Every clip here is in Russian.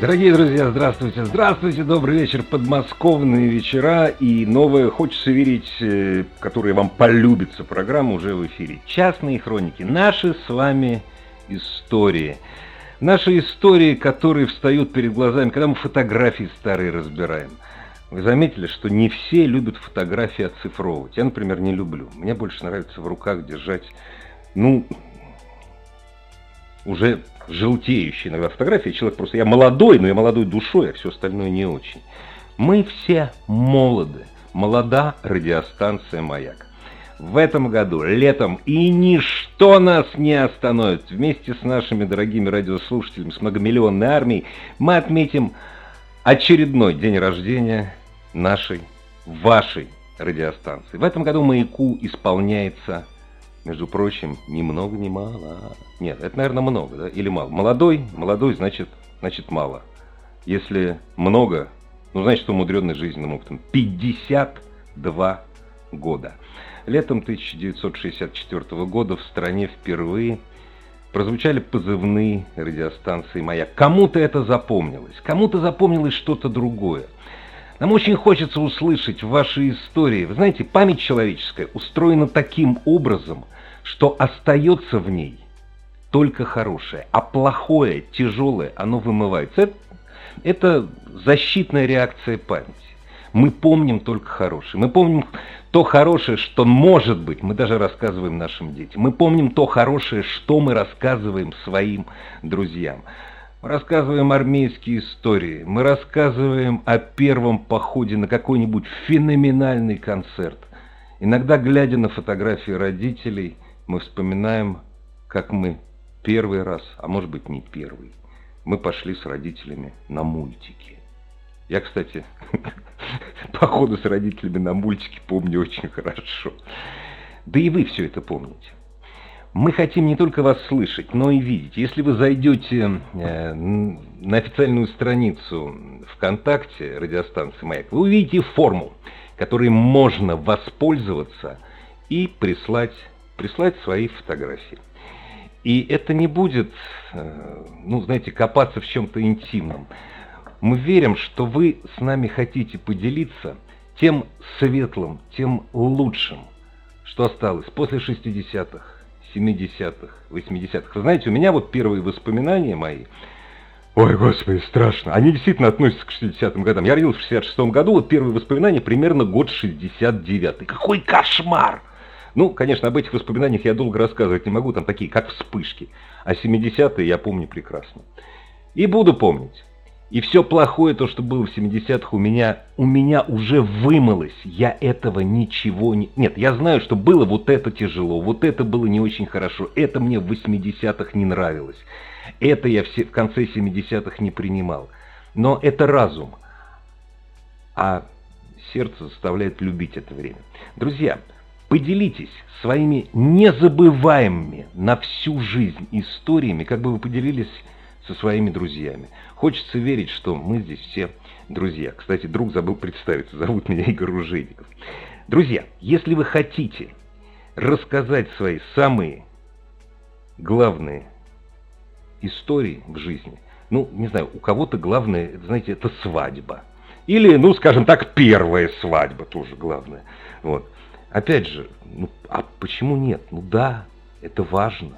Дорогие друзья, здравствуйте, здравствуйте, добрый вечер, подмосковные вечера и новая, хочется верить, э, которая вам полюбится программа уже в эфире. Частные хроники, наши с вами истории. Наши истории, которые встают перед глазами, когда мы фотографии старые разбираем. Вы заметили, что не все любят фотографии оцифровывать. Я, например, не люблю. Мне больше нравится в руках держать, ну, уже желтеющие иногда фотографии. Человек просто, я молодой, но я молодой душой, а все остальное не очень. Мы все молоды. Молода радиостанция «Маяк». В этом году, летом, и ничто нас не остановит. Вместе с нашими дорогими радиослушателями, с многомиллионной армией, мы отметим очередной день рождения нашей, вашей радиостанции. В этом году «Маяку» исполняется между прочим, ни много ни мало. Нет, это, наверное, много, да? Или мало? Молодой, молодой, значит, значит мало. Если много, ну, значит, умудренный жизненным опытом. 52 года. Летом 1964 года в стране впервые прозвучали позывные радиостанции «Маяк». Кому-то это запомнилось, кому-то запомнилось что-то другое. Нам очень хочется услышать ваши истории. Вы знаете, память человеческая устроена таким образом – что остается в ней только хорошее, а плохое, тяжелое, оно вымывается. Это, это защитная реакция памяти. Мы помним только хорошее. Мы помним то хорошее, что может быть, мы даже рассказываем нашим детям. Мы помним то хорошее, что мы рассказываем своим друзьям. Мы рассказываем армейские истории, мы рассказываем о первом походе на какой-нибудь феноменальный концерт. Иногда, глядя на фотографии родителей – мы вспоминаем, как мы первый раз, а может быть не первый, мы пошли с родителями на мультики. Я, кстати, походу с родителями на мультики помню очень хорошо. Да и вы все это помните. Мы хотим не только вас слышать, но и видеть. Если вы зайдете э, на официальную страницу ВКонтакте радиостанции «Маяк», вы увидите форму, которой можно воспользоваться и прислать прислать свои фотографии. И это не будет, э, ну, знаете, копаться в чем-то интимном. Мы верим, что вы с нами хотите поделиться тем светлым, тем лучшим, что осталось после 60-х, 70-х, 80-х. Вы знаете, у меня вот первые воспоминания мои, ой, господи, страшно, они действительно относятся к 60-м годам. Я родился в 66-м году, вот первые воспоминания примерно год 69-й. Какой кошмар! Ну, конечно, об этих воспоминаниях я долго рассказывать не могу, там такие, как вспышки. А 70-е я помню прекрасно. И буду помнить. И все плохое, то, что было в 70-х, у меня, у меня уже вымылось. Я этого ничего не... Нет, я знаю, что было вот это тяжело, вот это было не очень хорошо, это мне в 80-х не нравилось. Это я все, в конце 70-х не принимал. Но это разум. А сердце заставляет любить это время. Друзья, Поделитесь своими незабываемыми на всю жизнь историями, как бы вы поделились со своими друзьями. Хочется верить, что мы здесь все друзья. Кстати, друг забыл представиться, зовут меня Игорь Ружейников. Друзья, если вы хотите рассказать свои самые главные истории в жизни, ну, не знаю, у кого-то главное, знаете, это свадьба. Или, ну, скажем так, первая свадьба тоже главное. Вот. Опять же, ну, а почему нет? Ну да, это важно.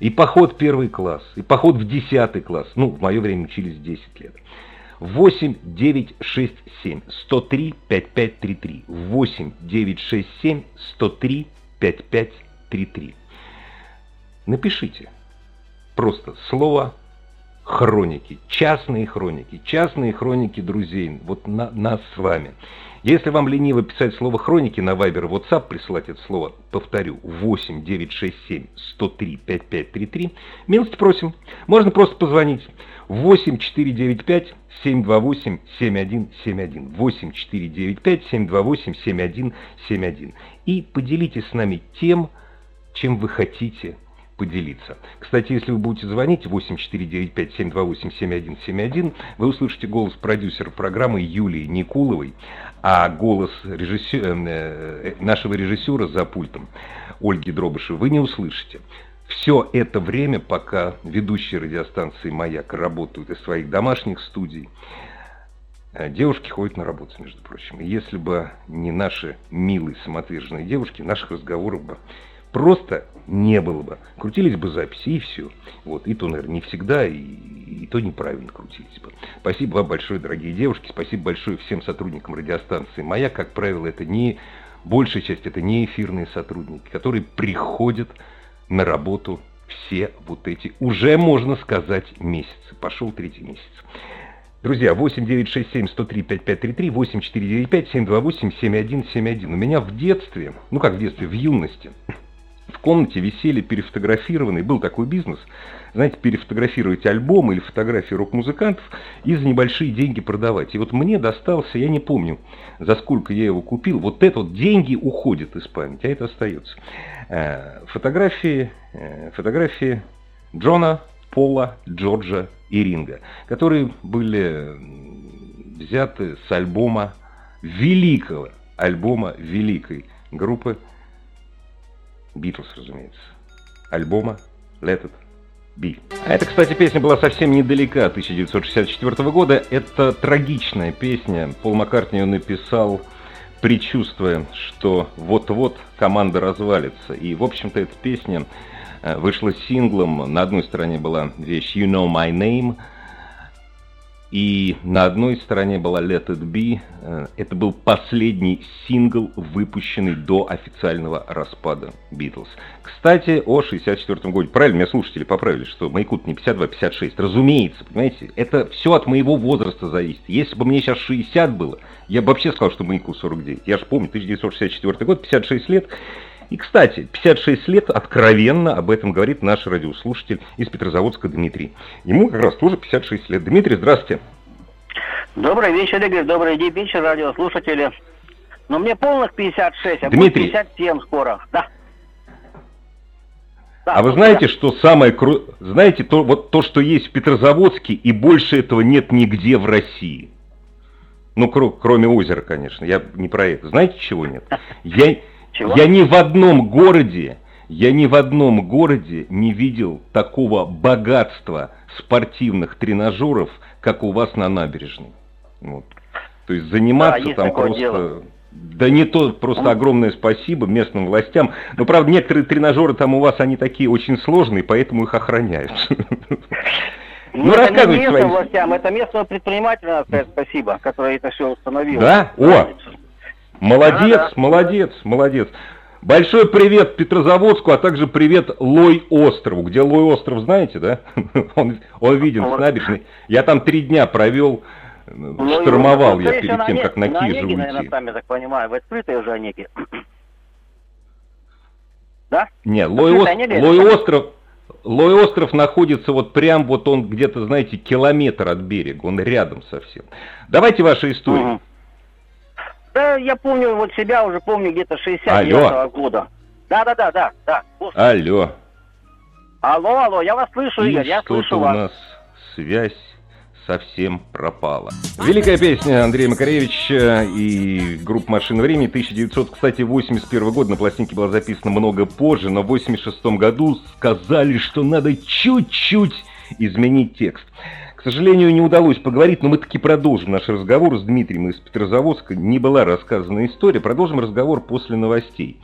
И поход первый класс, и поход в десятый класс. Ну, в мое время учились 10 лет. 8 9 6 7 103 5533. 8 9 6 7 103 5533. Напишите просто слово хроники, частные хроники, частные хроники друзей, вот на, нас с вами. Если вам лениво писать слово «хроники» на Viber WhatsApp, присылать это слово, повторю, 8 967 103 5533, милости просим. Можно просто позвонить. 8 495 728 7171. 8 495 728 7171. И поделитесь с нами тем, чем вы хотите поделиться. Кстати, если вы будете звонить 8495-728-7171, вы услышите голос продюсера программы Юлии Никуловой, а голос режиссера, э, э, нашего режиссера за пультом Ольги Дробышевой вы не услышите. Все это время, пока ведущие радиостанции «Маяк» работают из своих домашних студий, э, девушки ходят на работу, между прочим. И если бы не наши милые самоотверженные девушки, наших разговоров бы просто не было бы. Крутились бы записи и все. Вот. И то, наверное, не всегда, и, и то неправильно крутились бы. Спасибо вам большое, дорогие девушки. Спасибо большое всем сотрудникам радиостанции «Моя». Как правило, это не... Большая часть это не эфирные сотрудники, которые приходят на работу все вот эти, уже можно сказать, месяцы. Пошел третий месяц. Друзья, 8967 103 5533, 8495 728 7171. У меня в детстве, ну как в детстве, в юности, в комнате висели перефотографированные, был такой бизнес, знаете, перефотографировать альбом или фотографии рок-музыкантов и за небольшие деньги продавать. И вот мне достался, я не помню, за сколько я его купил, вот это вот деньги уходят из памяти, а это остается. Э, фотографии, э, фотографии Джона, Пола, Джорджа и Ринга, которые были взяты с альбома великого, альбома великой группы Битлз, разумеется. Альбома Let It Be. А эта, кстати, песня была совсем недалека 1964 года. Это трагичная песня. Пол Маккартни ее написал, предчувствуя, что вот-вот команда развалится. И, в общем-то, эта песня э, вышла синглом. На одной стороне была вещь You Know My Name – и на одной стороне была Let It Be. Э, это был последний сингл, выпущенный до официального распада Битлз. Кстати, о 64 году. Правильно, меня слушатели поправили, что маяку не 52, 56. Разумеется, понимаете, это все от моего возраста зависит. Если бы мне сейчас 60 было, я бы вообще сказал, что маяку 49. Я же помню, 1964 год, 56 лет. И, кстати, 56 лет откровенно об этом говорит наш радиослушатель из Петрозаводска Дмитрий. Ему как раз тоже 56 лет. Дмитрий, здравствуйте. Добрый вечер, Игорь. Добрый день, вечер, радиослушатели. Но мне полных 56, а Дмитрий. будет 57 скоро. Да. Да, а вы знаете, что самое кру... знаете то вот то, что есть в Петрозаводске, и больше этого нет нигде в России. Ну, кр... кроме озера, конечно. Я не про это. Знаете, чего нет? Я чего? Я ни в одном городе, я ни в одном городе не видел такого богатства спортивных тренажеров, как у вас на набережной. Вот. То есть заниматься да, там просто... Дело. Да не то, просто огромное спасибо местным властям. Но, правда, некоторые тренажеры там у вас, они такие очень сложные, поэтому их охраняют. Ну, ну это не местным властям, это местного предпринимателя, надо сказать спасибо, который это все установил. Да? О, Молодец, да, да. молодец, молодец. Большой привет Петрозаводску, а также привет Лой острову. Где Лой остров, знаете, да? Он, он виден с набережной. Я там три дня провел, Лой штурмовал я перед тем, как на, на Кижу уйти. наверное, там, я так понимаю, в открытой уже Онеге. Да? Не, Лой, ост... Лой остров... Лой остров находится вот прям вот он где-то, знаете, километр от берега, он рядом совсем. Давайте ваши истории. Угу. Да, я помню вот себя, уже помню где-то 69-го года. Да-да-да, да, да. Алло. Алло, алло, я вас слышу, Игорь, я слышу вас. у нас связь совсем пропала. Великая песня Андрея Макаревича и группа «Машина времени» 1981 год на пластинке была записана много позже, но в 86 году сказали, что надо чуть-чуть изменить текст. К сожалению, не удалось поговорить, но мы таки продолжим наш разговор с Дмитрием из Петрозаводска. Не была рассказана история. Продолжим разговор после новостей.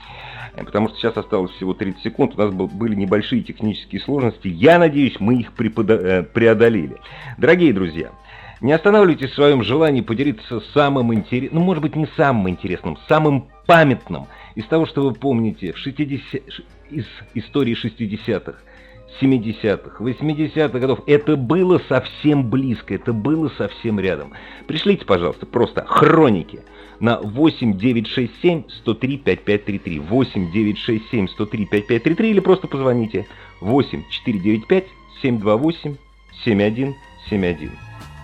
Э, потому что сейчас осталось всего 30 секунд, у нас были небольшие технические сложности. Я надеюсь, мы их э, преодолели. Дорогие друзья, не останавливайтесь в своем желании поделиться самым интересным, ну, может быть, не самым интересным, самым памятным из того, что вы помните в 60... из истории 60-х. 70-х, 80-х годов. Это было совсем близко, это было совсем рядом. Пришлите, пожалуйста, просто хроники на 8 967 103 5533. 8 967 103 5533 или просто позвоните 8 495 728 7171.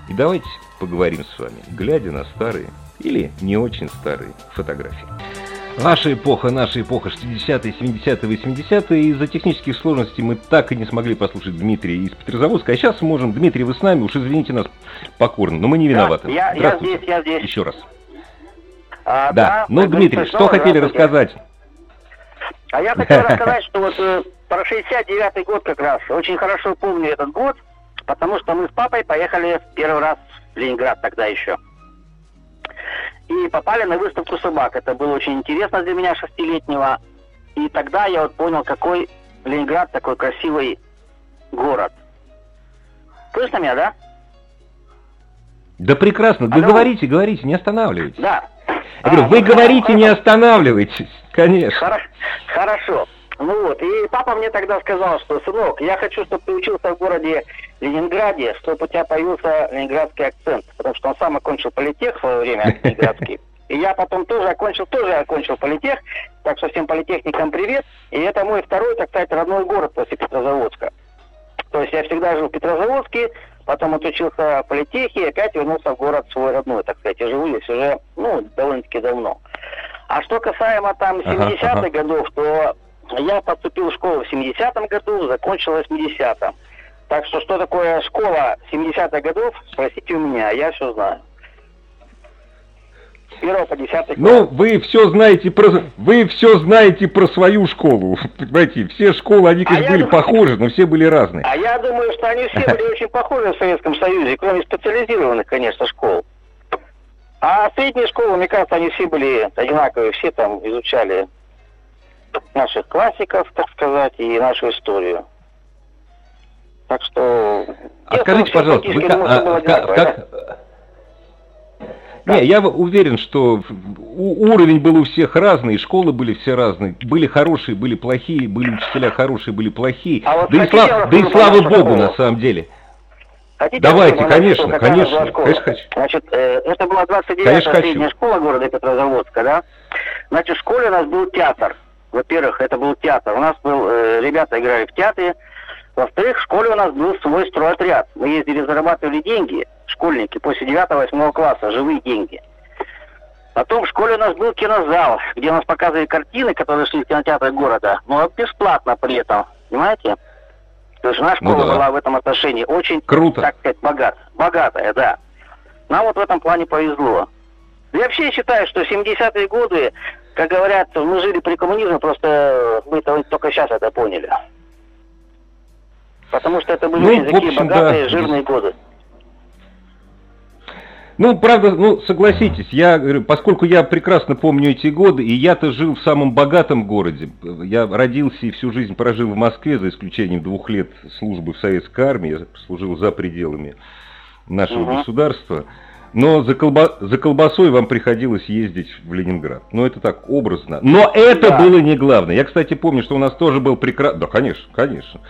И давайте поговорим с вами, глядя на старые или не очень старые фотографии. Ваша эпоха, наша эпоха, 60-е, 70-е, 80-е. Из-за технических сложностей мы так и не смогли послушать Дмитрия из Петрозаводска. А сейчас можем. Дмитрий, вы с нами, уж извините нас покорно, но мы не виноваты. Да, я, я здесь, я здесь. Еще раз. А, да. да, ну, Дмитрий, что хотели рассказать? А я хотел рассказать, что вот э, про 69-й год как раз. Очень хорошо помню этот год, потому что мы с папой поехали первый раз в Ленинград тогда еще и попали на выставку собак. Это было очень интересно для меня, шестилетнего. И тогда я вот понял, какой Ленинград такой красивый город. Слышно меня, да? Да прекрасно. Вы говорите, говорите, не останавливайтесь. Да. Я говорю, вы говорите, не останавливайтесь, конечно. Хорошо. Ну вот, и папа мне тогда сказал, что, сынок, я хочу, чтобы ты учился в городе Ленинграде, чтобы у тебя появился ленинградский акцент, потому что он сам окончил политех в свое время, ленинградский. И я потом тоже окончил, тоже окончил политех, так что всем политехникам привет. И это мой второй, так сказать, родной город после Петрозаводска. То есть я всегда жил в Петрозаводске, потом отучился в политехе и опять вернулся в город свой родной, так сказать. Я живу здесь уже, ну, довольно-таки давно. А что касаемо там 70-х ага, ага. годов, то я поступил в школу в 70-м году, закончил в 80-м. Так что, что такое школа 70-х годов, спросите у меня, я все знаю. С 1 по 10 Ну, вы все знаете про вы все знаете про свою школу. Понимаете, все школы, они, конечно, а были думаю, похожи, но все были разные. А я думаю, что они все были очень похожи в Советском Союзе, кроме специализированных, конечно, школ. А средние школы, мне кажется, они все были одинаковые, все там изучали наших классиков, так сказать, и нашу историю. Так что... А скажите, пожалуйста, вы как... А, как, как... Не, я уверен, что уровень был у всех разный, школы были все разные. Были хорошие, были плохие, были учителя хорошие, были плохие. А вот да, и слав... да и слава богу, школу? на самом деле. Хотите, Давайте, конечно, конечно, конечно хочу. Значит, э, это была 29-я средняя школа города Петрозаводска, да? Значит, в школе у нас был театр. Во-первых, это был театр. У нас был, э, ребята играли в театре. Во-вторых, в школе у нас был свой стройотряд. Мы ездили, зарабатывали деньги, школьники, после 9-8 класса, живые деньги. Потом в школе у нас был кинозал, где у нас показывали картины, которые шли в кинотеатры города, но бесплатно при этом, понимаете? То есть наша ну школа ну, да. была в этом отношении очень, Круто. так сказать, богат, богатая, да. Нам вот в этом плане повезло. Я вообще считаю, что 70-е годы как говорят, мы жили при коммунизме, просто мы это только сейчас это поняли. Потому что это были ну, такие общем, богатые, да. жирные годы. Ну, правда, ну, согласитесь, я говорю, поскольку я прекрасно помню эти годы, и я-то жил в самом богатом городе, я родился и всю жизнь прожил в Москве, за исключением двух лет службы в советской армии, я служил за пределами нашего угу. государства, но за, колба... за колбасой вам приходилось ездить в Ленинград. Ну, это так образно. Но это да. было не главное. Я, кстати, помню, что у нас тоже был прекрасный... Да, конечно, конечно.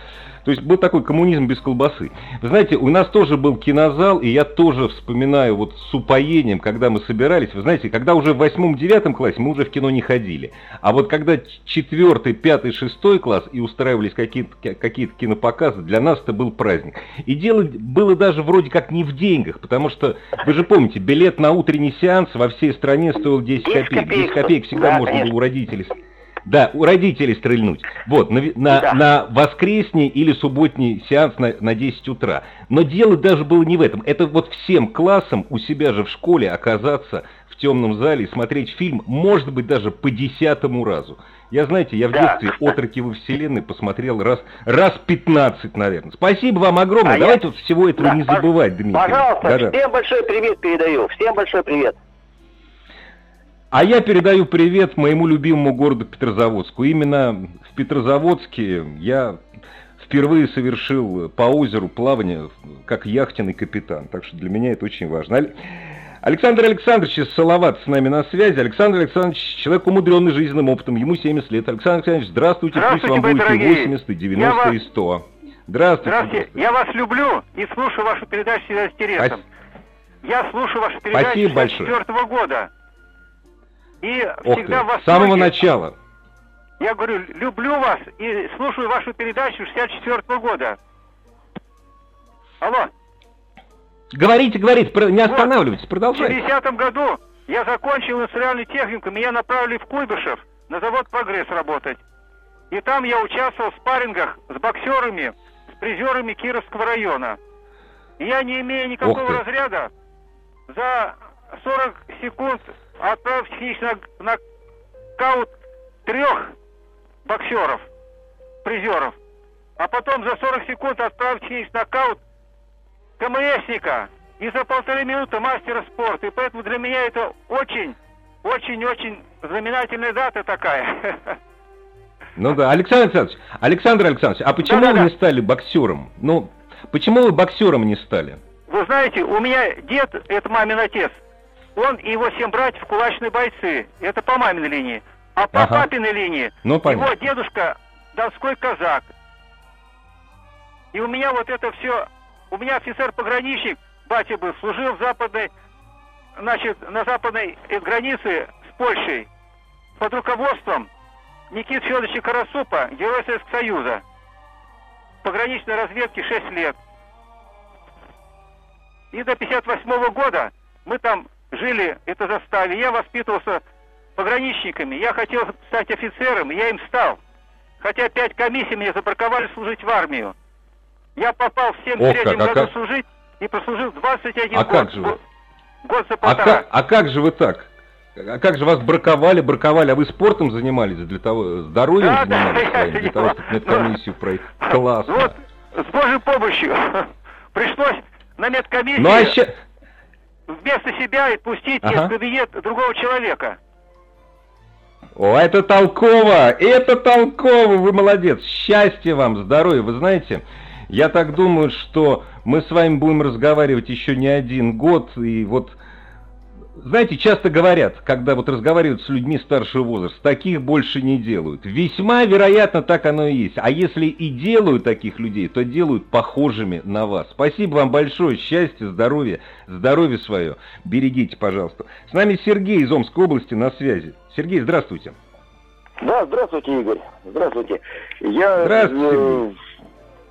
То есть был такой коммунизм без колбасы. Вы знаете, у нас тоже был кинозал, и я тоже вспоминаю вот с упоением, когда мы собирались. Вы знаете, когда уже в восьмом-девятом классе мы уже в кино не ходили. А вот когда четвертый, пятый, шестой класс и устраивались какие-то какие кинопоказы, для нас это был праздник. И дело было даже вроде как не в деньгах, потому что, вы же помните, билет на утренний сеанс во всей стране стоил 10 копеек. 10 копеек всегда да, можно конечно. было у родителей да, у родителей стрельнуть. Вот, на, на, да. на воскресный или субботний сеанс на, на 10 утра. Но дело даже было не в этом. Это вот всем классам у себя же в школе оказаться в темном зале и смотреть фильм, может быть, даже по десятому разу. Я, знаете, я в да. детстве «Отроки во вселенной» посмотрел раз, раз 15, наверное. Спасибо вам огромное. А Давайте я... вот всего этого да, не забывать, Дмитрий. Пожалуйста, Да-да. всем большой привет передаю. Всем большой привет. А я передаю привет моему любимому городу Петрозаводску. Именно в Петрозаводске я впервые совершил по озеру плавание как яхтенный капитан. Так что для меня это очень важно. Александр Александрович из Салават с нами на связи. Александр Александрович, человек умудренный жизненным опытом, ему 70 лет. Александр Александрович, здравствуйте, здравствуйте пусть вам будет дорогие. и 80, и 90, вас... и 100. Здравствуйте. Здравствуйте. Я вас люблю и слушаю вашу передачу с интересом. Я слушаю вашу передачу с 4 года. И Ох всегда ты, вас... С самого начала. Я говорю, люблю вас и слушаю вашу передачу 64 -го года. Алло. Говорите, говорите, не останавливайтесь, продолжайте. В 70 году я закончил индустриальный техникум, меня направили в Куйбышев на завод «Прогресс» работать. И там я участвовал в спаррингах с боксерами, с призерами Кировского района. И я, не имея никакого разряда, за 40 секунд отправил физический нокаут трех боксеров, призеров. А потом за 40 секунд отправил физический нокаут КМСника и за полторы минуты мастера спорта. И поэтому для меня это очень, очень-очень знаменательная дата такая. Ну да, Александр Александрович, Александр Александрович, а почему да, да, вы не стали боксером? Ну, почему вы боксером не стали? Вы знаете, у меня дед, это мамин отец, он и его семь братьев кулачные бойцы. Это по маминой линии. А по ага. папиной линии ну, его дедушка донской казак. И у меня вот это все... У меня офицер-пограничник, батя был, служил в западной... Значит, на западной границе с Польшей под руководством Никит Федоровича Карасупа, герой Советского Союза. Пограничной разведки 6 лет. И до 58 -го года мы там жили, это заставе. Я воспитывался пограничниками. Я хотел стать офицером, я им стал. Хотя пять комиссий меня забраковали служить в армию. Я попал в 73 году а служить и прослужил 21 а год. Как же вы? Год за полтора. А как, а как же вы так? А как же вас браковали, браковали, а вы спортом занимались для того, здоровьем да, занимались да, своим, для того, чтобы медкомиссию пройти? Классно. Вот, с Божьей помощью пришлось на медкомиссию ну, а ща... вместо себя отпустить ага. в кабинет другого человека. О, это толково! Это толково! Вы молодец! Счастья вам, здоровья! Вы знаете, я так думаю, что мы с вами будем разговаривать еще не один год, и вот знаете, часто говорят, когда вот разговаривают с людьми старшего возраста, таких больше не делают. Весьма вероятно, так оно и есть. А если и делают таких людей, то делают похожими на вас. Спасибо вам большое, счастья, здоровья, здоровье свое. Берегите, пожалуйста. С нами Сергей из Омской области на связи. Сергей, здравствуйте. Да, здравствуйте, Игорь. Здравствуйте. Я, здравствуйте. Э,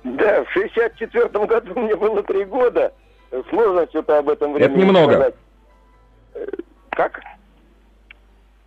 да, в 64 году мне было три года. Сложно что-то об этом времени Это немного. Сказать. Как?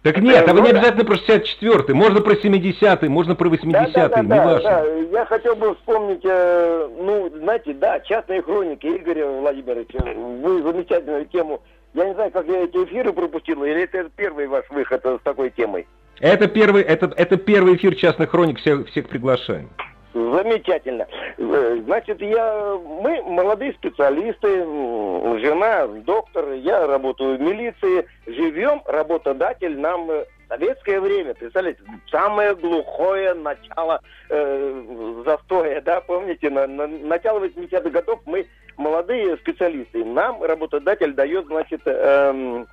Так нет, а вы не обязательно про 64-й, можно про 70-й, можно про 80-й, да, да, да, не да, важно. Да. Я хотел бы вспомнить, э, ну, знаете, да, частные хроники Игоря Владимировича, вы замечательную тему. Я не знаю, как я эти эфиры пропустил, или это первый ваш выход с такой темой? Это первый, это, это первый эфир частных хроник, всех, всех приглашаем. Замечательно. Э, значит, я, мы молодые специалисты, жена доктор, я работаю в милиции, живем, работодатель нам э, советское время, представляете, самое глухое начало э, застоя, да, помните, на, на начало 80-х годов мы молодые специалисты, нам работодатель дает, значит, э,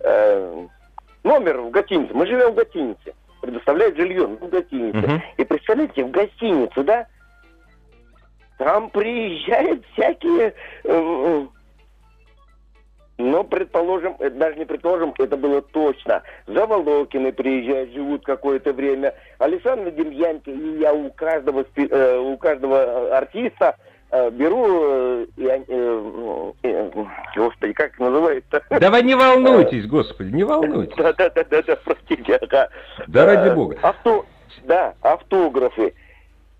э, номер в гостинице, мы живем в гостинице предоставляет жилье в гостинице. Угу. И представляете, в гостиницу, да, там приезжают всякие... Э, ну, предположим, это даже не предположим, это было точно. Заволокины приезжают, живут какое-то время. Александр Демьяненко и я у каждого, э, у каждого артиста Э, беру, э, э, э, господи, как называется? Да вы не волнуйтесь, господи, не волнуйтесь. Да, да, да, да, да, простите, ага. Да ради бога. Авто, да, автографы.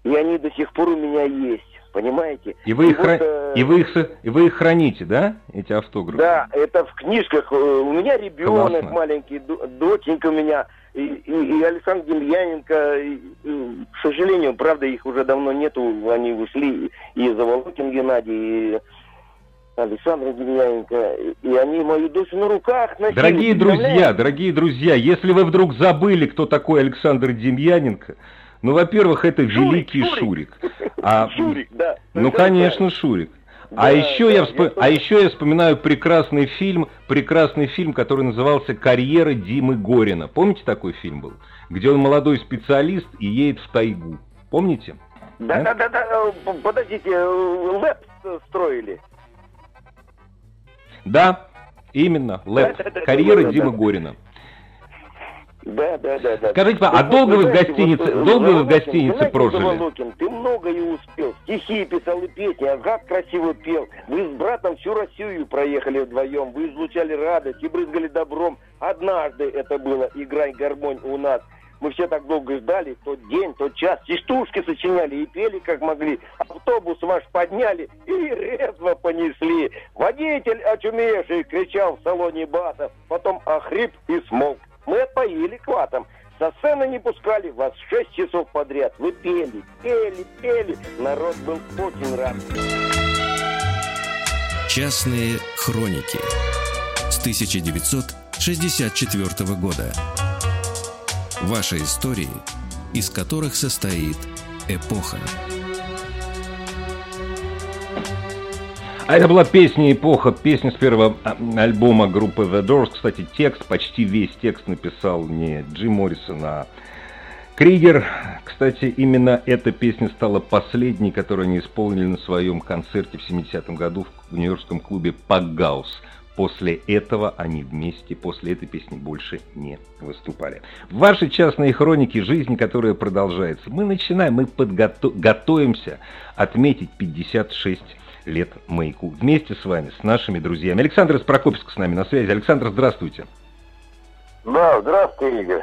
И они до сих пор у меня есть. Понимаете? И вы, и их, вот, хра... и, вы их, и вы их храните, да, эти автографы? Да, это в книжках. У меня ребенок Классно. маленький, доченька у меня и, и, и Александр Демьяненко, и, и, к сожалению, правда, их уже давно нету, они ушли, и Заволокин Геннадий, и Александр Демьяненко, и они мою дочь на руках носили. Дорогие друзья, дорогие друзья, если вы вдруг забыли, кто такой Александр Демьяненко, ну, во-первых, это Шурик, великий Шурик. Шурик. А, Шурик, да. Ну, конечно, Шурик. А, еще да, я всп... я... а еще я вспоминаю прекрасный фильм, прекрасный фильм, который назывался «Карьера Димы Горина». Помните такой фильм был? Где он молодой специалист и едет в тайгу. Помните? Да, да, да, да, да. подождите, лэп строили. Да, именно, лэп. Да, да, да, Карьера Димы да. Горина. Да, да, да, да. Скажите, а долго вы в гостинице, вот, долго вы в гостинице знаете, прожили? Заволокин, ты многое успел. Стихи писал и петь, и Агат красиво пел. Вы с братом всю Россию проехали вдвоем. Вы излучали радость и брызгали добром. Однажды это было «Играй гармонь у нас». Мы все так долго ждали, тот день, тот час, частушки сочиняли и пели как могли. Автобус ваш подняли и резво понесли. Водитель, очумевший, кричал в салоне басов, потом охрип и смолк. Мы отпоили кватом. Со сцены не пускали вас шесть часов подряд. Вы пели, пели, пели. Народ был очень рад. Частные хроники с 1964 года. Ваши истории, из которых состоит эпоха. А это была песня «Эпоха», песня с первого а, альбома группы The Doors. Кстати, текст, почти весь текст написал не Джим Моррисон, а Кригер. Кстати, именно эта песня стала последней, которую они исполнили на своем концерте в 70-м году в нью-йоркском клубе «Пакгаус». После этого они вместе, после этой песни больше не выступали. В вашей частной хронике жизни, которая продолжается, мы начинаем, мы подготовимся готовимся отметить 56 лет маяку. Вместе с вами, с нашими друзьями. Александр из Прокопьевска с нами на связи. Александр, здравствуйте. Да, здравствуй, Игорь.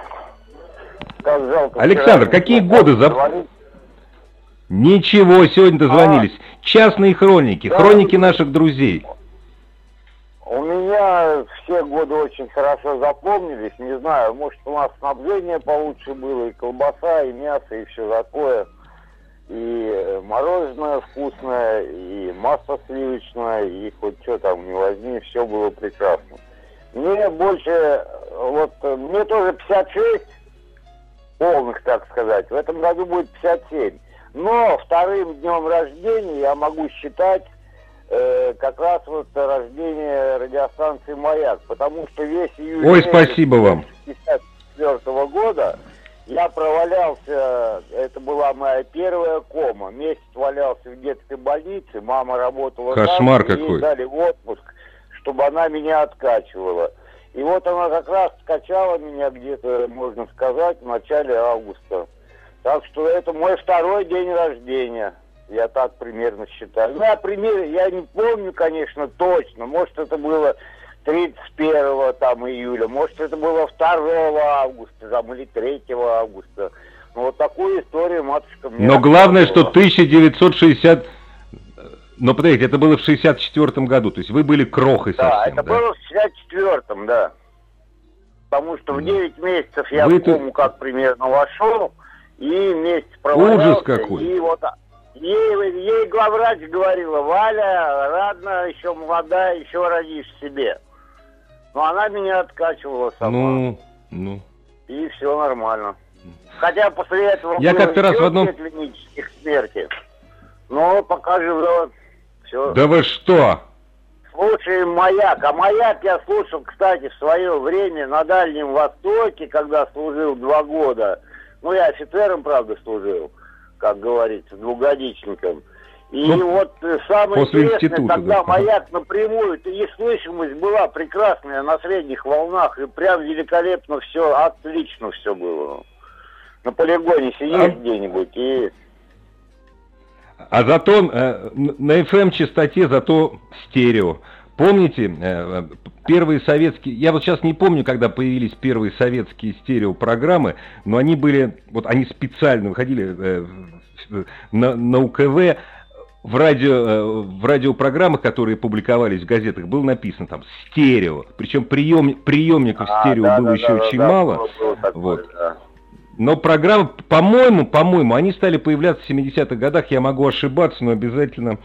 Как жалко. Александр, вчера какие годы за-. Ничего, сегодня дозвонились. Частные хроники, Да. хроники наших друзей. У меня все годы очень хорошо запомнились. Не знаю, может у нас снабжение получше было, и колбаса, и мясо, и все такое. И э, мороженое вкусное, и масло сливочное, и хоть что там не возьми, все было прекрасно. Мне больше, вот, э, мне тоже 56 полных, так сказать. В этом году будет 57. Но вторым днем рождения я могу считать э, как раз вот рождение радиостанции «Маяк», потому что весь июль... Ой, спасибо вам. 1954 года я провалялся, это была моя первая кома, месяц валялся в детской больнице, мама работала Кошмар там, какой. ей дали в отпуск, чтобы она меня откачивала. И вот она как раз скачала меня где-то, можно сказать, в начале августа. Так что это мой второй день рождения. Я так примерно считаю. Ну, я, пример, я не помню, конечно, точно. Может, это было 31 там, июля, может, это было 2 августа там, или 3 августа. Ну, вот такую историю матушка мне Но главное, что рассказывала. 1960... Но подождите, это было в 64 году, то есть вы были крохой Да, совсем, это да? было в 64-м, да. Потому что в 9 месяцев я Вы в тут- кому как примерно вошел, и месяц провалялся. Ужас какой. И вот ей, ей главврач говорила, Валя, радно, еще молодая, еще родишь себе. Но она меня откачивала сама, Ну, ну... и все нормально. Хотя после этого Я как-то раз в одном- клинических смерти. Но пока живет, все. Да вы что? Слушаем «Маяк». А «Маяк» я слушал, кстати, в свое время на Дальнем Востоке, когда служил два года. Ну, я офицером, правда, служил, как говорится, двухгодичником. И Ну, вот э, самое после интересное, когда да. «Маяк» напрямую, и слышимость была прекрасная на средних волнах, и прям великолепно все, отлично все было. На полигоне сидишь А- где-нибудь и... А зато э, на FM частоте зато стерео. Помните, э, первые советские, я вот сейчас не помню, когда появились первые советские стереопрограммы, но они были, вот они специально выходили э, на, на УКВ, в, радио, э, в радиопрограммах, которые публиковались в газетах, было написано там стерео. Причем прием, приемников А, стерео да, было да, еще да, очень да, мало. было- было такое, Вот. да. Но программы, по-моему, по-моему, они стали появляться в 70-х годах. Я могу ошибаться, но обязательно,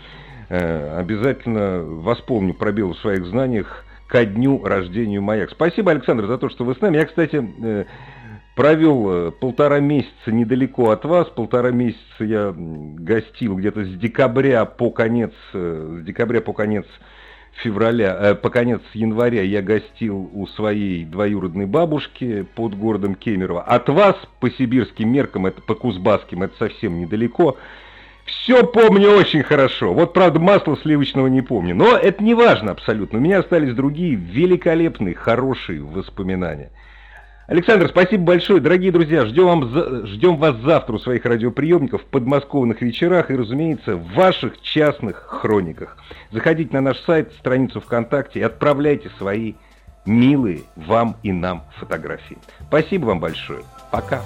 э, обязательно воспомню пробел в своих знаниях ко дню рождения «Маяк». Спасибо, Александр, за то, что вы с нами. Я, кстати, э, провел э, полтора месяца недалеко от вас. Полтора месяца я гостил где-то с декабря по конец, э, с декабря по конец февраля, э, по конец января я гостил у своей двоюродной бабушки под городом Кемерово. От вас по сибирским меркам, это по кузбасским, это совсем недалеко. Все помню очень хорошо. Вот, правда, масла сливочного не помню. Но это не важно абсолютно. У меня остались другие великолепные, хорошие воспоминания. Александр, спасибо большое. Дорогие друзья, ждем, вам, ждем вас завтра у своих радиоприемников в подмосковных вечерах и, разумеется, в ваших частных хрониках. Заходите на наш сайт, страницу ВКонтакте и отправляйте свои милые вам и нам фотографии. Спасибо вам большое. Пока.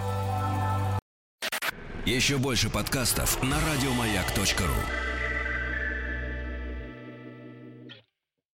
Еще больше подкастов на радиомаяк.ру